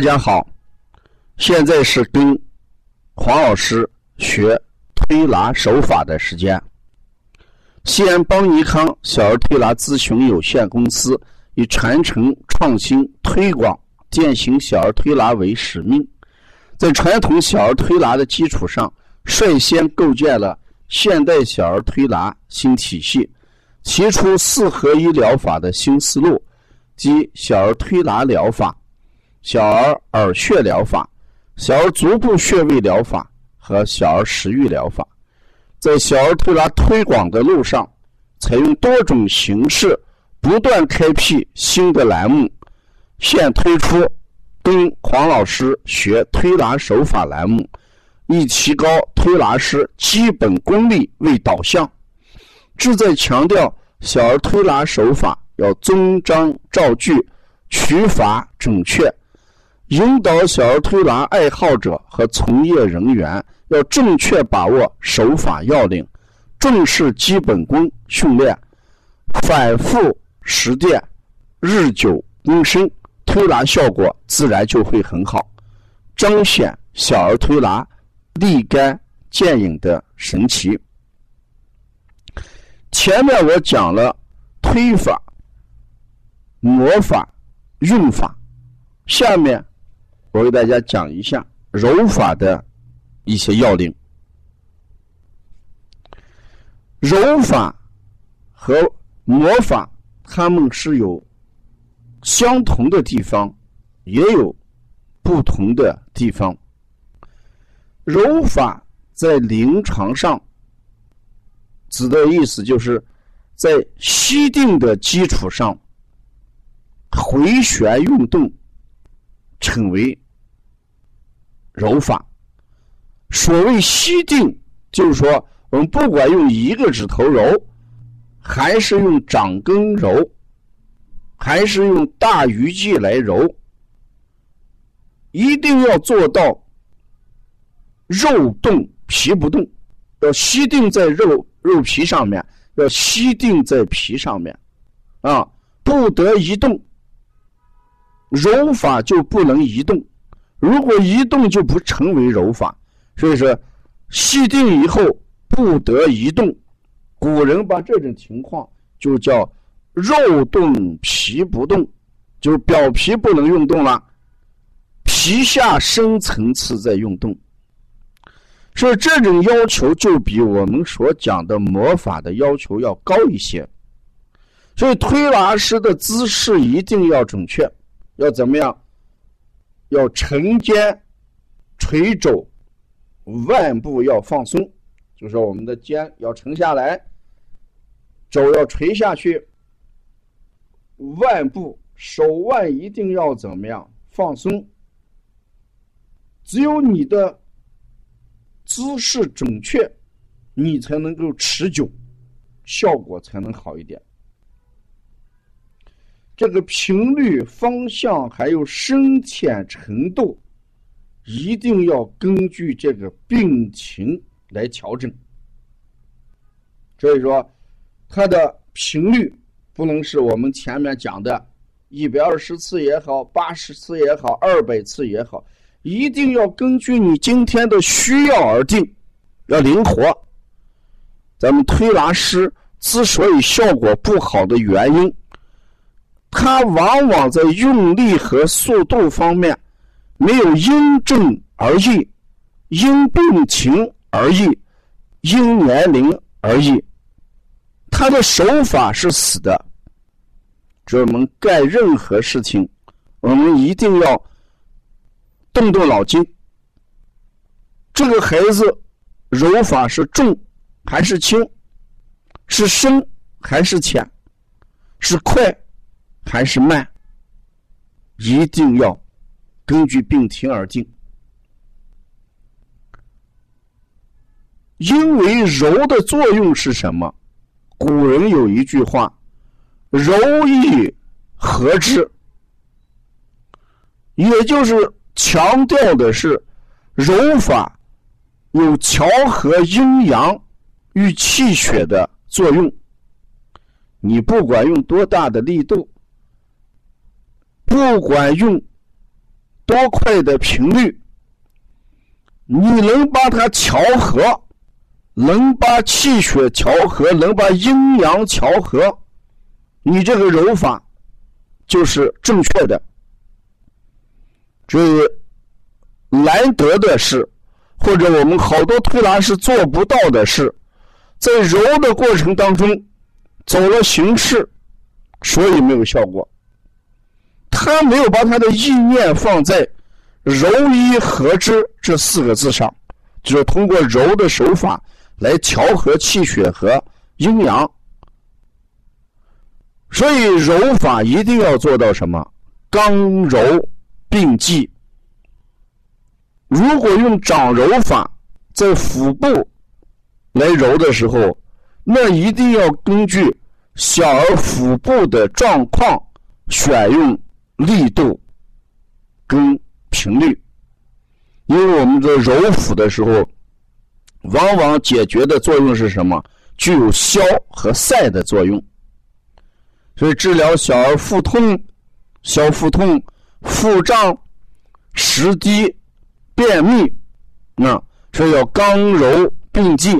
大家好，现在是跟黄老师学推拿手法的时间。西安邦尼康小儿推拿咨询有限公司以传承创新推广践行小儿推拿为使命，在传统小儿推拿的基础上，率先构建了现代小儿推拿新体系，提出四合一疗法的新思路，及小儿推拿疗法。小儿耳穴疗法、小儿足部穴位疗法和小儿食欲疗法，在小儿推拿推广的路上，采用多种形式，不断开辟新的栏目。现推出跟黄老师学推拿手法栏目，以提高推拿师基本功力为导向，旨在强调小儿推拿手法要遵章照据、取法准确。引导小儿推拿爱好者和从业人员要正确把握手法要领，重视基本功训练，反复实践，日久功深，推拿效果自然就会很好，彰显小儿推拿立竿见影的神奇。前面我讲了推法、魔法、运法，下面。我给大家讲一下揉法的一些要领。揉法和魔法，它们是有相同的地方，也有不同的地方。揉法在临床上指的意思，就是在吸定的基础上回旋运动。称为揉法。所谓吸定，就是说，我们不管用一个指头揉，还是用掌根揉，还是用大鱼际来揉，一定要做到肉动皮不动，要吸定在肉肉皮上面，要吸定在皮上面，啊，不得移动。揉法就不能移动，如果移动就不成为揉法。所以说，吸定以后不得移动。古人把这种情况就叫肉动皮不动，就是表皮不能运动了，皮下深层次在运动。所以这种要求就比我们所讲的魔法的要求要高一些。所以推拿师的姿势一定要准确。要怎么样？要沉肩垂肘，腕部要放松，就是我们的肩要沉下来，肘要垂下去，腕部手腕一定要怎么样放松？只有你的姿势准确，你才能够持久，效果才能好一点。这个频率、方向还有深浅程度，一定要根据这个病情来调整。所以说，它的频率不能是我们前面讲的，一百二十次也好，八十次也好，二百次也好，一定要根据你今天的需要而定，要灵活。咱们推拿师之所以效果不好的原因。它往往在用力和速度方面没有因症而异，因病情而异，因年龄而异。他的手法是死的。我们干任何事情，我们一定要动动脑筋。这个孩子揉法是重还是轻？是深还是浅？是快？还是慢，一定要根据病情而定。因为揉的作用是什么？古人有一句话：“柔易和之”，也就是强调的是揉法有调和阴阳与气血的作用。你不管用多大的力度。不管用多快的频率，你能把它调和，能把气血调和，能把阴阳调和，你这个揉法就是正确的。这难得的是，或者我们好多推拿是做不到的事，在揉的过程当中走了形式，所以没有效果。他没有把他的意念放在“柔一合之”这四个字上，就是通过揉的手法来调和气血和阴阳。所以揉法一定要做到什么？刚柔并济。如果用掌揉法在腹部来揉的时候，那一定要根据小儿腹部的状况选用。力度跟频率，因为我们在揉腹的时候，往往解决的作用是什么？具有消和塞的作用。所以治疗小儿腹痛、消腹痛、腹胀、食积、便秘，那所以要刚柔并济，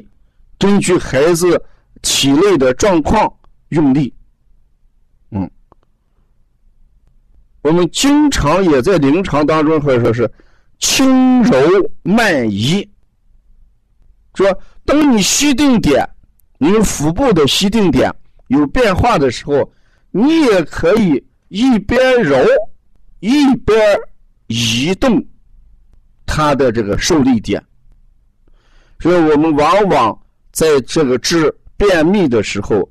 根据孩子体内的状况用力。我们经常也在临床当中或者说是轻柔慢移，说当你吸定点，你腹部的吸定点有变化的时候，你也可以一边揉一边移动它的这个受力点。所以我们往往在这个治便秘的时候，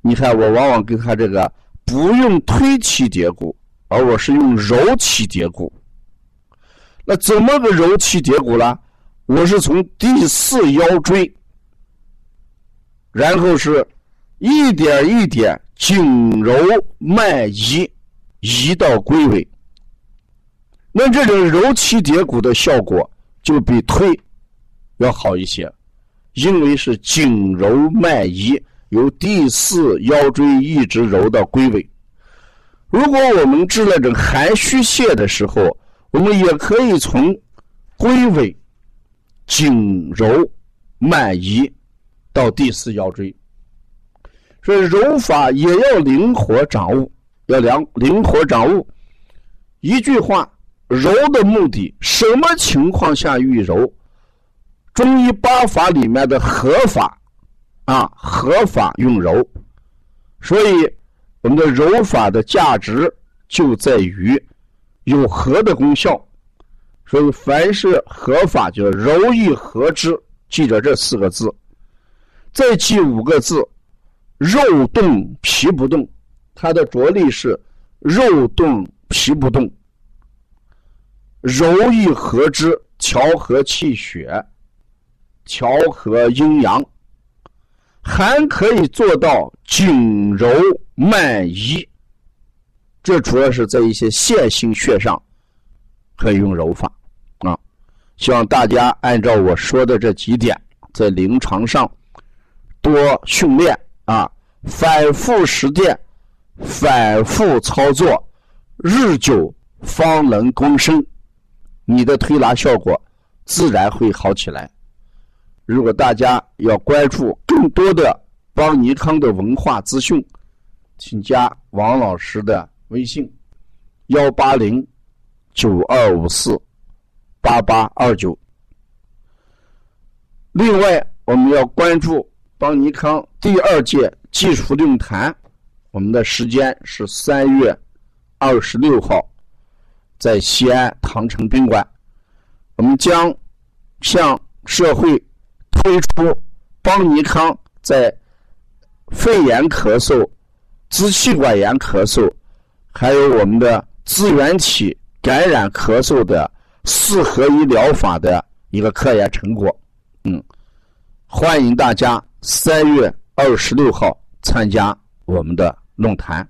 你看我往往给他这个不用推起叠骨。而我是用揉起叠骨，那怎么个揉起叠骨呢？我是从第四腰椎，然后是一点一点紧揉慢移，移到龟尾。那这种揉起叠骨的效果就比推要好一些，因为是紧揉慢移，由第四腰椎一直揉到龟尾。如果我们治那种寒虚泻的时候，我们也可以从龟尾紧揉慢移到第四腰椎。所以揉法也要灵活掌握，要灵灵活掌握。一句话，揉的目的，什么情况下预揉？中医八法里面的合法啊，合法用揉，所以。我们的揉法的价值就在于有合的功效，所以凡是合法，就揉一合之，记着这四个字，再记五个字：肉动皮不动。它的着力是肉动皮不动，揉一合之，调和气血，调和阴阳。还可以做到紧柔慢移，这主要是在一些线性穴上可以用揉法啊。希望大家按照我说的这几点，在临床上多训练啊，反复实践，反复操作，日久方能功深，你的推拿效果自然会好起来。如果大家要关注更多的邦尼康的文化资讯，请加王老师的微信：幺八零九二五四八八二九。另外，我们要关注邦尼康第二届技术论坛，我们的时间是三月二十六号，在西安唐城宾馆，我们将向社会。推出邦尼康在肺炎咳嗽、支气管炎咳嗽，还有我们的支原体感染咳嗽的四合一疗法的一个科研成果。嗯，欢迎大家三月二十六号参加我们的论坛。